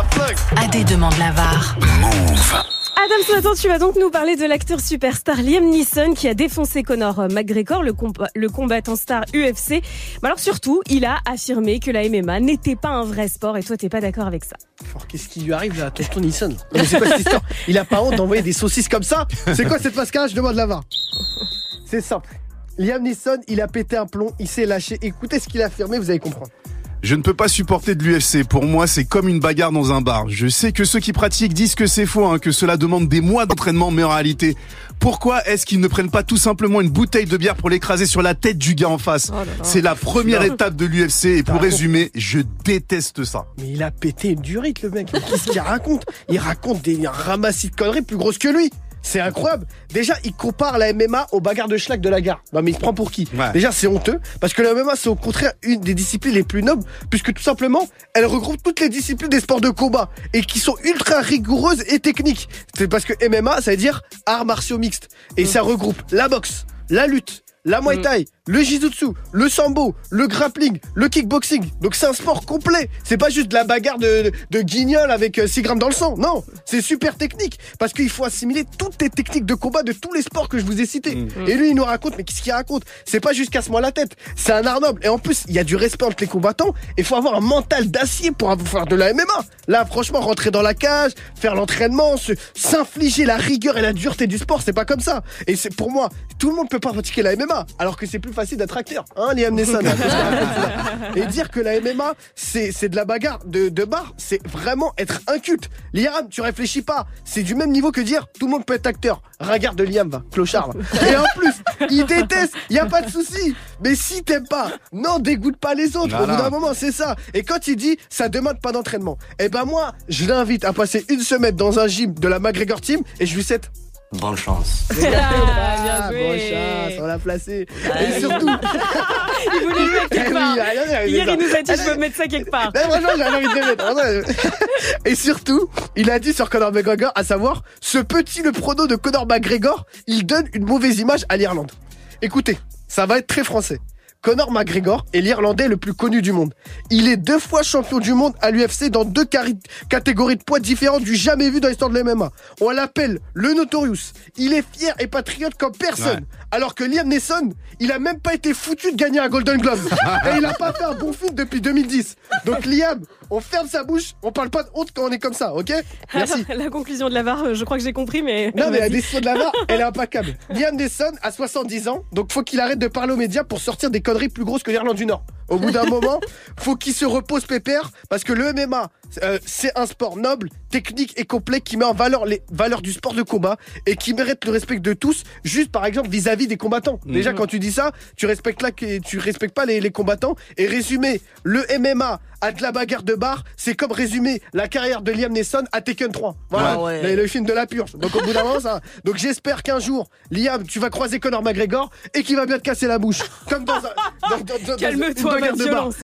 AD demande la VAR. Adam, ce matin, tu vas donc nous parler de l'acteur superstar Liam Neeson qui a défoncé Conor McGregor, le, le combattant star UFC. Mais alors surtout, il a affirmé que la MMA n'était pas un vrai sport et toi, t'es pas d'accord avec ça. Qu'est-ce qui lui arrive là, à tonton Nissan Non, mais c'est quoi cette histoire? Il a pas honte d'envoyer des saucisses comme ça? C'est quoi cette mascarade? Je demande la VAR. C'est simple. Liam Neeson, il a pété un plomb, il s'est lâché. Écoutez ce qu'il a affirmé, vous allez comprendre. Je ne peux pas supporter de l'UFC. Pour moi, c'est comme une bagarre dans un bar. Je sais que ceux qui pratiquent disent que c'est faux, hein, que cela demande des mois d'entraînement, mais en réalité, pourquoi est-ce qu'ils ne prennent pas tout simplement une bouteille de bière pour l'écraser sur la tête du gars en face C'est la première étape de l'UFC et pour résumer, je déteste ça. Mais il a pété une durite, le mec. Qu'est-ce qu'il raconte? Il raconte des ramassis de conneries plus grosses que lui. C'est incroyable. Déjà, il compare la MMA aux bagarres de schlag de la gare. Non, mais il se prend pour qui Ouais. Déjà, c'est honteux parce que la MMA, c'est au contraire une des disciplines les plus nobles, puisque tout simplement, elle regroupe toutes les disciplines des sports de combat et qui sont ultra rigoureuses et techniques. C'est parce que MMA, ça veut dire arts martiaux mixtes et ça regroupe la boxe, la lutte. La Muay Thai, le Jiu-Jitsu, le Sambo, le grappling, le kickboxing. Donc c'est un sport complet. C'est pas juste de la bagarre de, guignol avec euh, 6 grammes dans le sang. Non, c'est super technique. Parce qu'il faut assimiler toutes les techniques de combat de tous les sports que je vous ai cités. Et lui, il nous raconte, mais qu'est-ce qu'il raconte? C'est pas juste casse-moi la tête. C'est un art noble. Et en plus, il y a du respect entre les combattants. Et il faut avoir un mental d'acier pour avoir- faire de la MMA. Là, franchement, rentrer dans la cage, faire l'entraînement, s'infliger la rigueur et la dureté du sport, c'est pas comme ça. Et c'est pour moi, tout le monde peut pas pratiquer la MMA, alors que c'est plus facile d'être acteur. Hein, Liam Neeson Et dire que la MMA, c'est de la bagarre de, de bar, c'est vraiment être inculte. Liam, tu réfléchis pas. C'est du même niveau que dire tout le monde peut être acteur. Regarde de Liam, va, clochard. va. Et en plus, il déteste, y a pas de souci. Mais si t'aimes pas, non, dégoûte pas les autres. Au bout d'un moment, c'est ça. Et quand il dit ça demande pas d'entraînement, eh ben moi, je l'invite à passer une semaine dans un gym de la McGregor Team et je lui souhaite Bonne chance. Ah, bien ah, joué. bon chance, on l'a placé. Et surtout, Il voulait le mettre Eh quelque oui, part. ah, Hier, ça. il nous a dit Ah, je veux mettre ça quelque part. non, franchement, j'avais envie de le mettre. Et surtout, il a dit sur Conor McGregor, à savoir, ce petit le prono de Conor McGregor, il donne une mauvaise image à l'Irlande. Écoutez, ça va être très français. Conor McGregor est l'Irlandais le plus connu du monde. Il est deux fois champion du monde à l'UFC dans deux catégories de poids différentes du jamais vu dans l'histoire de l'MMA. On l'appelle le Notorious. Il est fier et patriote comme personne. Ouais. Alors que Liam Neeson, il a même pas été foutu de gagner un Golden Glove. et il a pas fait un bon film depuis 2010. Donc Liam, on ferme sa bouche, on parle pas de honte quand on est comme ça, ok Merci. La conclusion de la VAR, euh, je crois que j'ai compris, mais. Non mais la décision de la VAR, elle est impeccable. Liam Neeson a 70 ans, donc faut qu'il arrête de parler aux médias pour sortir des conneries plus grosses que l'Irlande du Nord. Au bout d'un moment, faut qu'il se repose pépère parce que le MMA, euh, c'est un sport noble, technique et complet qui met en valeur les valeurs du sport de combat et qui mérite le respect de tous, juste par exemple vis-à-vis des combattants. Déjà quand tu dis ça, tu respectes là tu respectes pas les, les combattants et résumer le MMA à de la bagarre de bar, c'est comme résumer la carrière de Liam Neeson à Tekken 3. Voilà, Ah ouais. le, le film de la purge. Donc au bout d'un moment ça. Donc j'espère qu'un jour Liam, tu vas croiser Conor McGregor et qu'il va bien te casser la bouche comme dans un dans- dans- dans- dans Calme-toi,